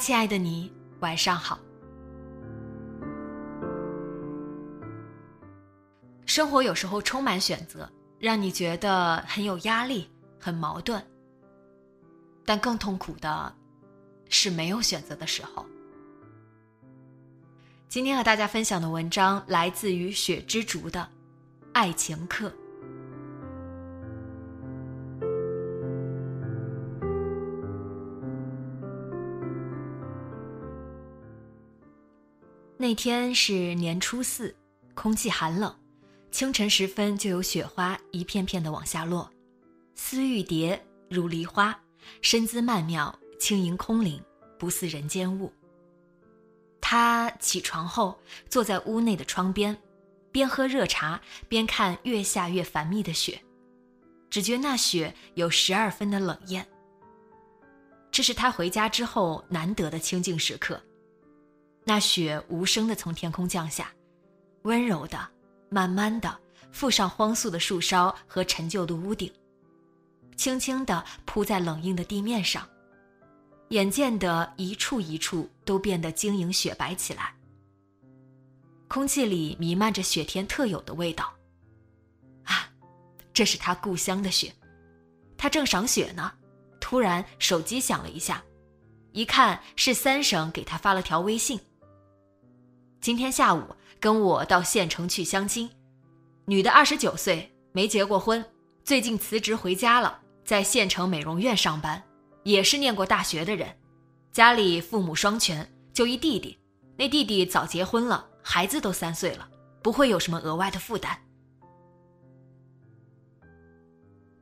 亲爱的你，晚上好。生活有时候充满选择，让你觉得很有压力、很矛盾。但更痛苦的是没有选择的时候。今天和大家分享的文章来自于雪之竹的《爱情课》。那天是年初四，空气寒冷，清晨时分就有雪花一片片的往下落，似玉蝶，如梨花，身姿曼妙，轻盈空灵，不似人间物。他起床后坐在屋内的窗边，边喝热茶边看越下越繁密的雪，只觉那雪有十二分的冷艳。这是他回家之后难得的清静时刻。那雪无声的从天空降下，温柔的、慢慢的覆上荒肃的树梢和陈旧的屋顶，轻轻地铺在冷硬的地面上，眼见的一处一处都变得晶莹雪白起来。空气里弥漫着雪天特有的味道。啊，这是他故乡的雪，他正赏雪呢，突然手机响了一下，一看是三省给他发了条微信。今天下午跟我到县城去相亲，女的二十九岁，没结过婚，最近辞职回家了，在县城美容院上班，也是念过大学的人，家里父母双全，就一弟弟，那弟弟早结婚了，孩子都三岁了，不会有什么额外的负担。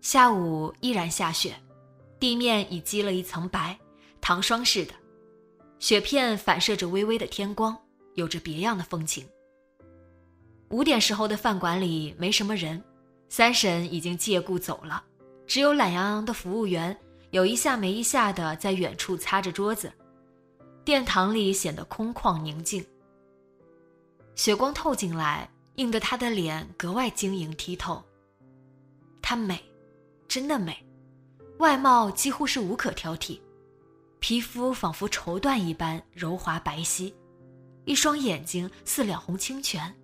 下午依然下雪，地面已积了一层白，糖霜似的，雪片反射着微微的天光。有着别样的风情。五点时候的饭馆里没什么人，三婶已经借故走了，只有懒洋洋的服务员有一下没一下的在远处擦着桌子，殿堂里显得空旷宁静。雪光透进来，映得她的脸格外晶莹剔透。她美，真的美，外貌几乎是无可挑剔，皮肤仿佛绸缎一般柔滑白皙。一双眼睛似两泓清泉。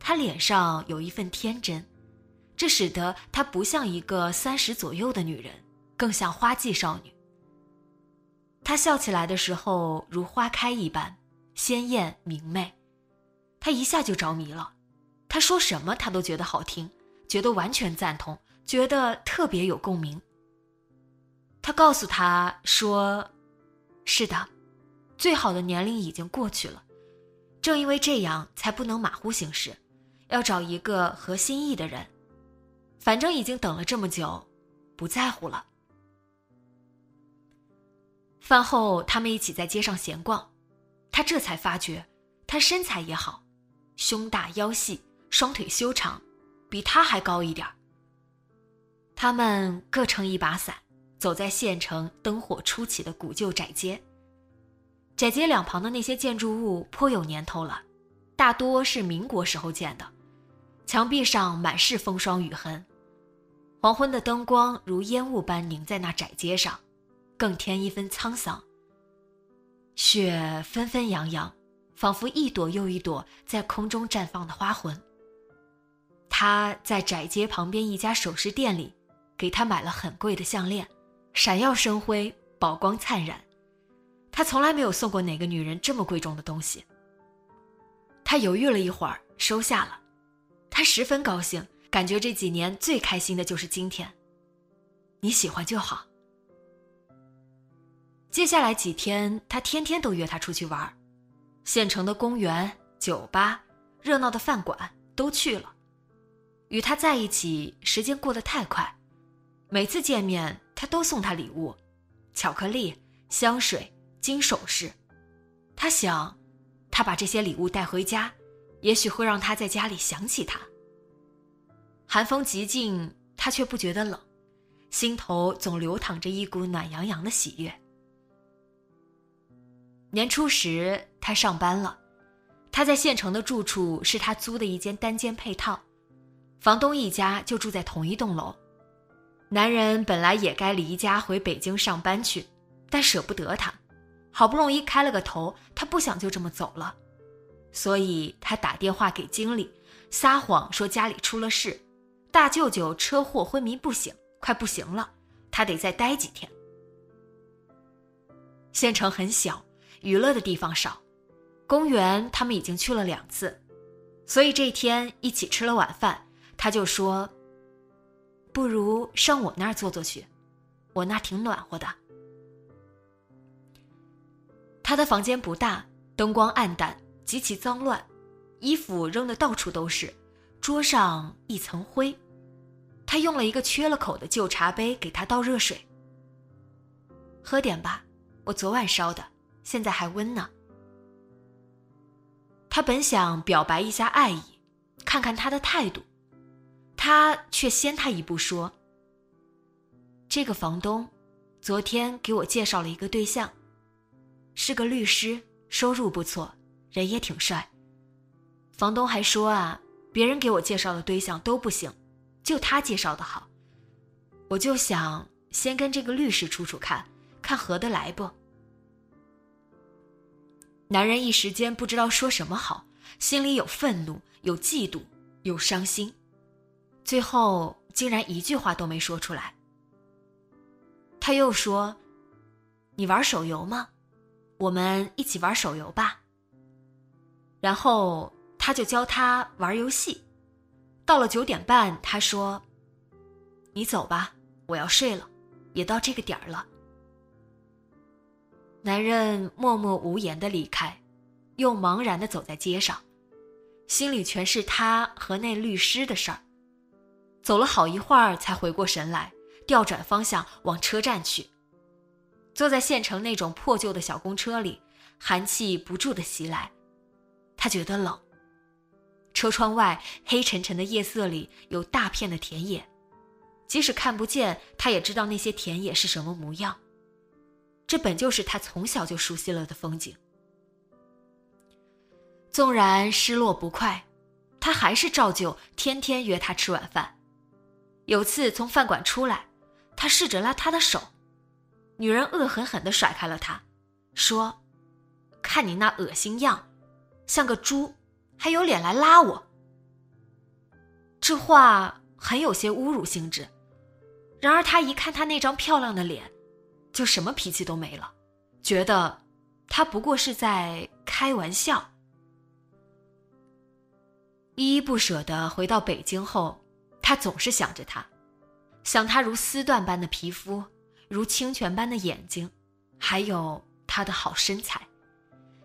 她脸上有一份天真，这使得她不像一个三十左右的女人，更像花季少女。她笑起来的时候如花开一般，鲜艳明媚，他一下就着迷了。他说什么他都觉得好听，觉得完全赞同，觉得特别有共鸣。他告诉他说：“是的。”最好的年龄已经过去了，正因为这样，才不能马虎行事，要找一个合心意的人。反正已经等了这么久，不在乎了。饭后，他们一起在街上闲逛，他这才发觉，他身材也好，胸大腰细，双腿修长，比他还高一点他们各撑一把伞，走在县城灯火初起的古旧窄街。窄街两旁的那些建筑物颇有年头了，大多是民国时候建的，墙壁上满是风霜雨痕。黄昏的灯光如烟雾般凝在那窄街上，更添一分沧桑。雪纷纷扬扬，仿佛一朵又一朵在空中绽放的花魂。他在窄街旁边一家首饰店里，给她买了很贵的项链，闪耀生辉，宝光灿然。他从来没有送过哪个女人这么贵重的东西。他犹豫了一会儿，收下了。他十分高兴，感觉这几年最开心的就是今天。你喜欢就好。接下来几天，他天天都约她出去玩，县城的公园、酒吧、热闹的饭馆都去了。与他在一起，时间过得太快。每次见面，他都送她礼物，巧克力、香水、金首饰。他想，他把这些礼物带回家，也许会让他在家里想起他。寒风极劲，他却不觉得冷，心头总流淌着一股暖洋洋的喜悦。年初时，他上班了。他在县城的住处是他租的一间单间配套，房东一家就住在同一栋楼。男人本来也该离家回北京上班去，但舍不得他，好不容易开了个头，他不想就这么走了，所以他打电话给经理，撒谎说家里出了事，大舅舅车祸昏迷不醒，快不行了，他得再待几天。县城很小。娱乐的地方少，公园他们已经去了两次，所以这天一起吃了晚饭，他就说：“不如上我那儿坐坐去，我那挺暖和的。”他的房间不大，灯光暗淡，极其脏乱，衣服扔的到处都是，桌上一层灰。他用了一个缺了口的旧茶杯给他倒热水，喝点吧，我昨晚烧的。现在还温呢。他本想表白一下爱意，看看他的态度，他却先他一步说：“这个房东，昨天给我介绍了一个对象，是个律师，收入不错，人也挺帅。房东还说啊，别人给我介绍的对象都不行，就他介绍的好。我就想先跟这个律师处处看，看合得来不。”男人一时间不知道说什么好，心里有愤怒，有嫉妒，有伤心，最后竟然一句话都没说出来。他又说：“你玩手游吗？我们一起玩手游吧。”然后他就教他玩游戏。到了九点半，他说：“你走吧，我要睡了，也到这个点儿了。”男人默默无言的离开，又茫然的走在街上，心里全是他和那律师的事儿。走了好一会儿，才回过神来，调转方向往车站去。坐在县城那种破旧的小公车里，寒气不住的袭来，他觉得冷。车窗外黑沉沉的夜色里有大片的田野，即使看不见，他也知道那些田野是什么模样。这本就是他从小就熟悉了的风景。纵然失落不快，他还是照旧天天约她吃晚饭。有次从饭馆出来，他试着拉她的手，女人恶狠狠地甩开了他，说：“看你那恶心样，像个猪，还有脸来拉我。”这话很有些侮辱性质。然而他一看她那张漂亮的脸。就什么脾气都没了，觉得他不过是在开玩笑。依依不舍的回到北京后，他总是想着他，想他如丝缎般的皮肤，如清泉般的眼睛，还有他的好身材，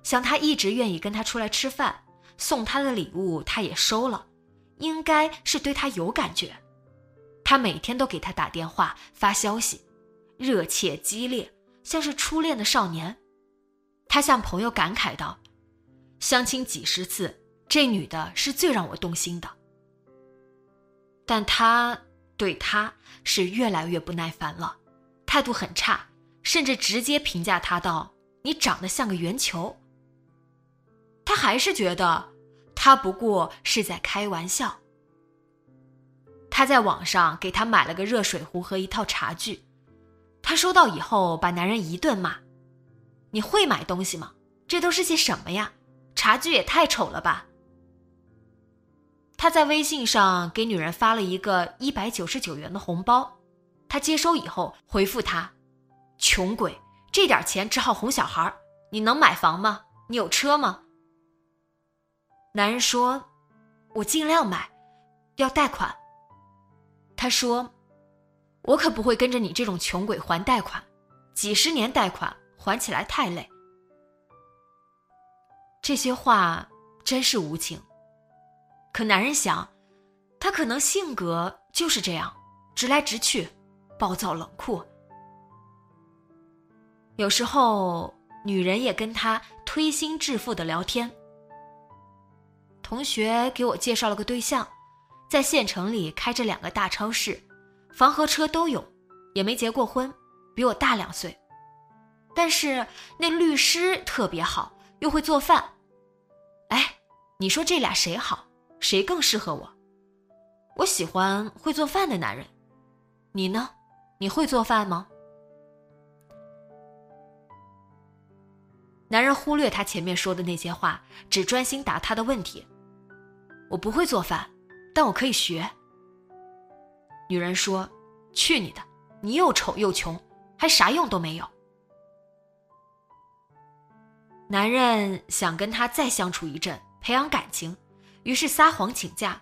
想他一直愿意跟他出来吃饭，送他的礼物他也收了，应该是对他有感觉。他每天都给他打电话发消息。热切激烈，像是初恋的少年。他向朋友感慨道：“相亲几十次，这女的是最让我动心的。”但他对她是越来越不耐烦了，态度很差，甚至直接评价他道：“你长得像个圆球。”他还是觉得他不过是在开玩笑。他在网上给他买了个热水壶和一套茶具。他收到以后，把男人一顿骂：“你会买东西吗？这都是些什么呀？茶具也太丑了吧！”他在微信上给女人发了一个一百九十九元的红包，他接收以后回复他：“穷鬼，这点钱只好哄小孩你能买房吗？你有车吗？”男人说：“我尽量买，要贷款。”他说：“我可不会跟着你这种穷鬼还贷款，几十年贷款还起来太累。”这些话真是无情。可男人想，他可能性格就是这样，直来直去，暴躁冷酷。有时候，女人也跟他推心置腹的聊天。同学给我介绍了个对象，在县城里开着两个大超市，房和车都有，也没结过婚，比我大两岁。但是那律师特别好，又会做饭。哎，你说这俩谁好？谁更适合我？我喜欢会做饭的男人。你呢？你会做饭吗？男人忽略他前面说的那些话，只专心答他的问题。我不会做饭，但我可以学。女人说：“去你的！你又丑又穷，还啥用都没有。”男人想跟他再相处一阵，培养感情，于是撒谎请假。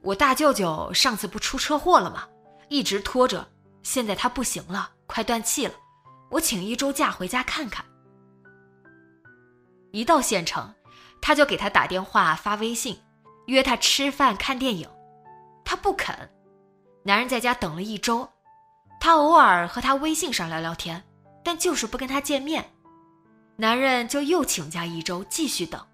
我大舅舅上次不出车祸了吗？一直拖着，现在他不行了，快断气了。我请一周假回家看看。一到县城，他就给他打电话、发微信，约他吃饭、看电影。他不肯。男人在家等了一周，他偶尔和他微信上聊聊天，但就是不跟他见面。男人就又请假一周，继续等。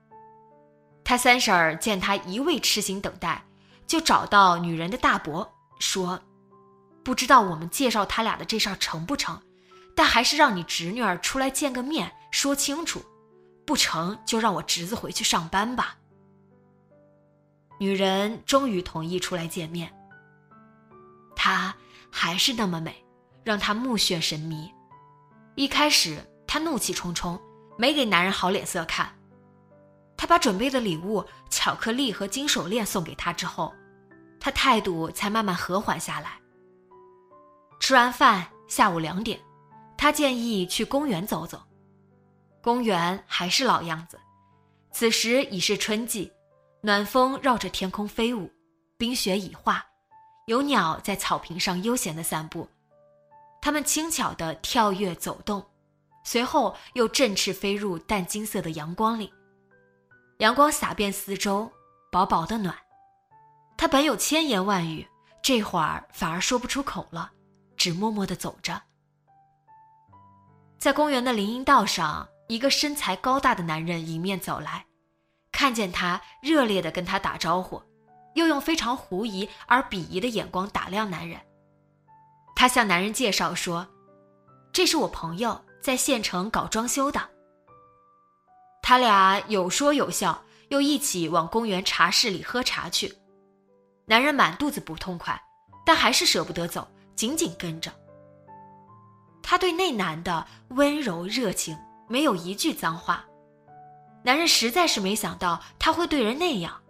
他三婶儿见他一味痴心等待，就找到女人的大伯说：“不知道我们介绍他俩的这事儿成不成，但还是让你侄女儿出来见个面，说清楚。”不成就让我侄子回去上班吧。女人终于同意出来见面。她还是那么美，让他目眩神迷。一开始她怒气冲冲，没给男人好脸色看。他把准备的礼物——巧克力和金手链送给她之后，他态度才慢慢和缓下来。吃完饭，下午两点，他建议去公园走走。公园还是老样子，此时已是春季，暖风绕着天空飞舞，冰雪已化，有鸟在草坪上悠闲地散步，它们轻巧地跳跃走动，随后又振翅飞入淡金色的阳光里，阳光洒遍四周，薄薄的暖。他本有千言万语，这会儿反而说不出口了，只默默地走着，在公园的林荫道上。一个身材高大的男人迎面走来，看见他，热烈地跟他打招呼，又用非常狐疑而鄙夷的眼光打量男人。他向男人介绍说：“这是我朋友，在县城搞装修的。”他俩有说有笑，又一起往公园茶室里喝茶去。男人满肚子不痛快，但还是舍不得走，紧紧跟着。他对那男的温柔热情。没有一句脏话，男人实在是没想到他会对人那样。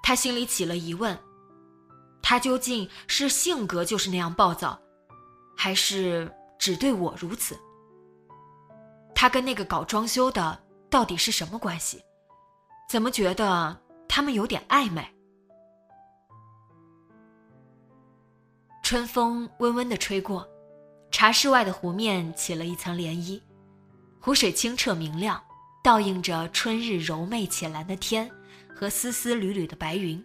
他心里起了疑问：他究竟是性格就是那样暴躁，还是只对我如此？他跟那个搞装修的到底是什么关系？怎么觉得他们有点暧昧？春风温温的吹过，茶室外的湖面起了一层涟漪。湖水清澈明亮，倒映着春日柔媚浅蓝的天和丝丝缕缕的白云。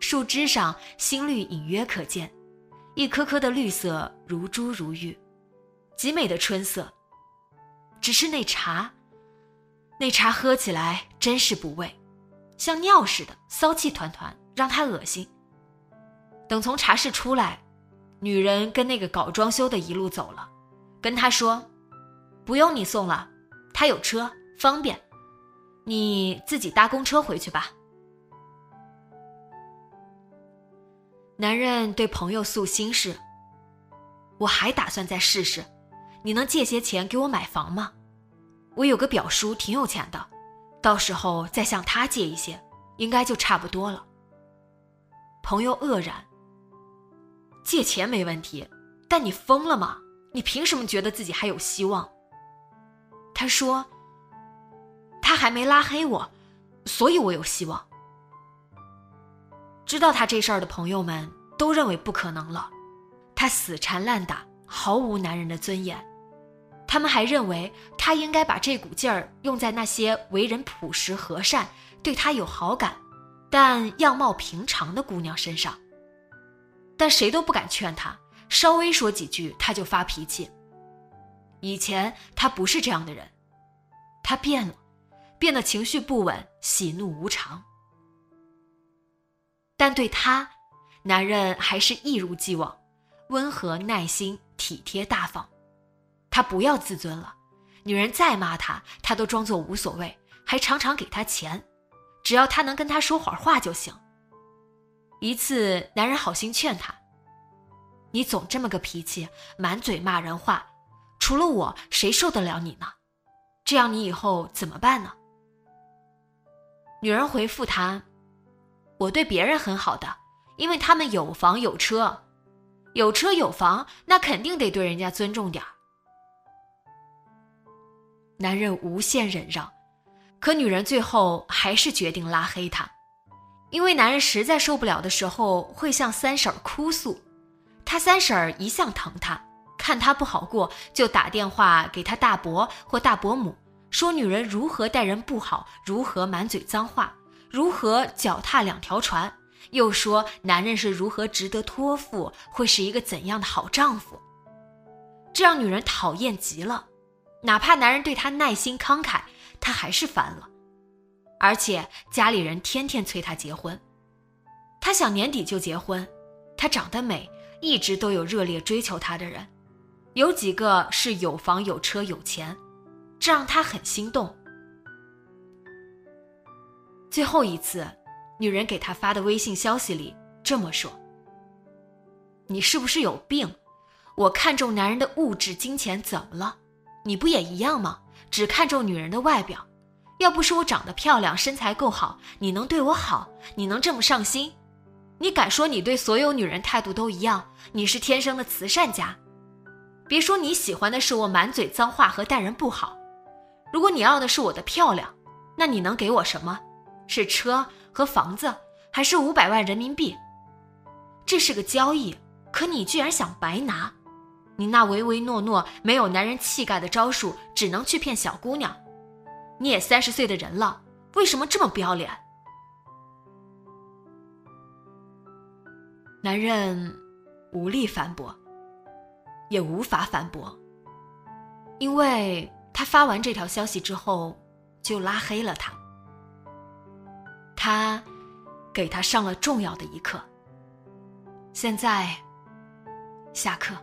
树枝上新绿隐约可见，一颗颗的绿色如珠如玉，极美的春色。只是那茶，那茶喝起来真是不味，像尿似的，骚气团团，让他恶心。等从茶室出来，女人跟那个搞装修的一路走了，跟他说。不用你送了，他有车，方便，你自己搭公车回去吧。男人对朋友诉心事：“我还打算再试试，你能借些钱给我买房吗？我有个表叔挺有钱的，到时候再向他借一些，应该就差不多了。”朋友愕然：“借钱没问题，但你疯了吗？你凭什么觉得自己还有希望？”他说：“他还没拉黑我，所以我有希望。”知道他这事儿的朋友们都认为不可能了，他死缠烂打，毫无男人的尊严。他们还认为他应该把这股劲儿用在那些为人朴实和善、对他有好感，但样貌平常的姑娘身上。但谁都不敢劝他，稍微说几句他就发脾气。以前他不是这样的人，他变了，变得情绪不稳，喜怒无常。但对他，男人还是一如既往，温和、耐心、体贴、大方。他不要自尊了，女人再骂他，他都装作无所谓，还常常给他钱，只要他能跟他说会儿话就行。一次，男人好心劝他：“你总这么个脾气，满嘴骂人话，除了我，谁受得了你呢？这样你以后怎么办呢？”女人回复他：“我对别人很好的，因为他们有房有车，有车有房，那肯定得对人家尊重点儿。”男人无限忍让，可女人最后还是决定拉黑他。因为男人实在受不了的时候，会向三婶哭诉。他三婶儿一向疼他，看他不好过，就打电话给他大伯或大伯母，说女人如何待人不好，如何满嘴脏话，如何脚踏两条船，又说男人是如何值得托付，会是一个怎样的好丈夫。这让女人讨厌极了，哪怕男人对她耐心慷慨，她还是烦了。而且家里人天天催她结婚，她想年底就结婚。她长得美，一直都有热烈追求她的人，有几个是有房有车有钱，这让她很心动。最后一次，女人给他发的微信消息里这么说：“你是不是有病？我看中男人的物质金钱怎么了？你不也一样吗？只看重女人的外表。”要不是我长得漂亮，身材够好，你能对我好？你能这么上心？你敢说你对所有女人态度都一样？你是天生的慈善家？别说你喜欢的是我满嘴脏话和待人不好。如果你要的是我的漂亮，那你能给我什么？是车和房子，还是五百万人民币？这是个交易，可你居然想白拿？你那唯唯诺诺、没有男人气概的招数，只能去骗小姑娘。你也三十岁的人了，为什么这么不要脸？男人无力反驳，也无法反驳，因为他发完这条消息之后就拉黑了他。他给他上了重要的一课。现在下课。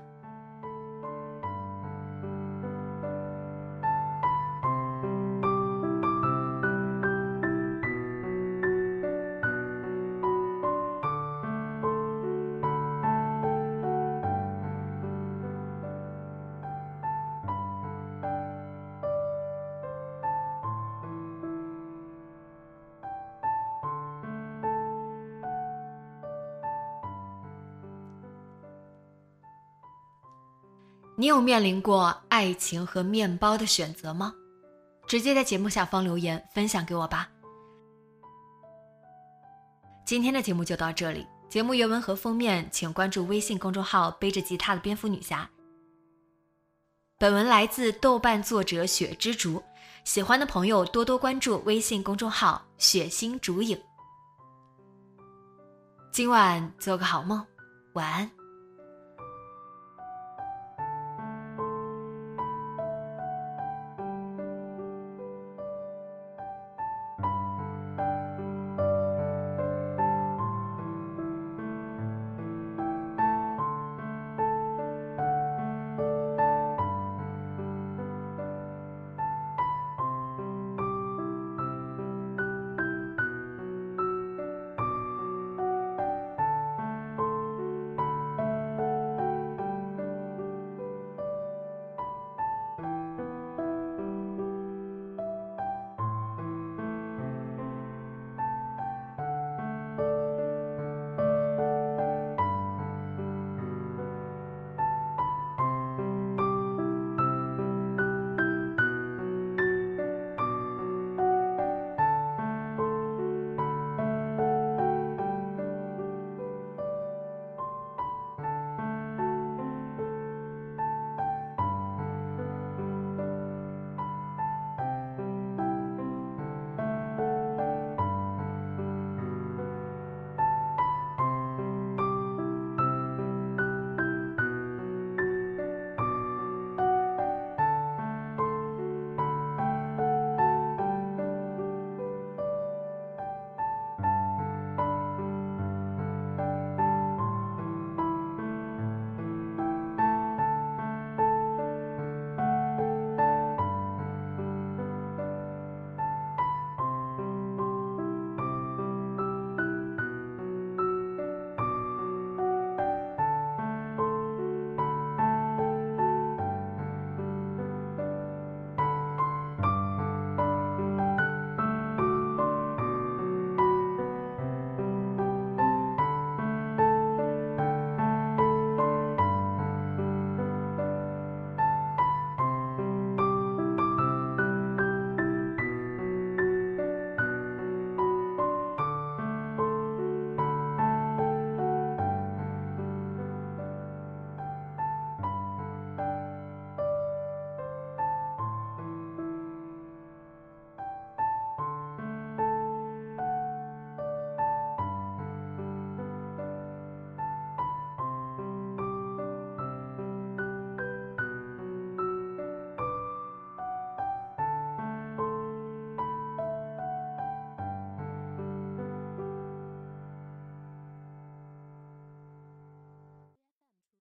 你有面临过爱情和面包的选择吗？直接在节目下方留言分享给我吧。今天的节目就到这里，节目原文和封面请关注微信公众号“背着吉他的蝙蝠女侠”。本文来自豆瓣作者雪之竹，喜欢的朋友多多关注微信公众号“雪心竹影”。今晚做个好梦，晚安。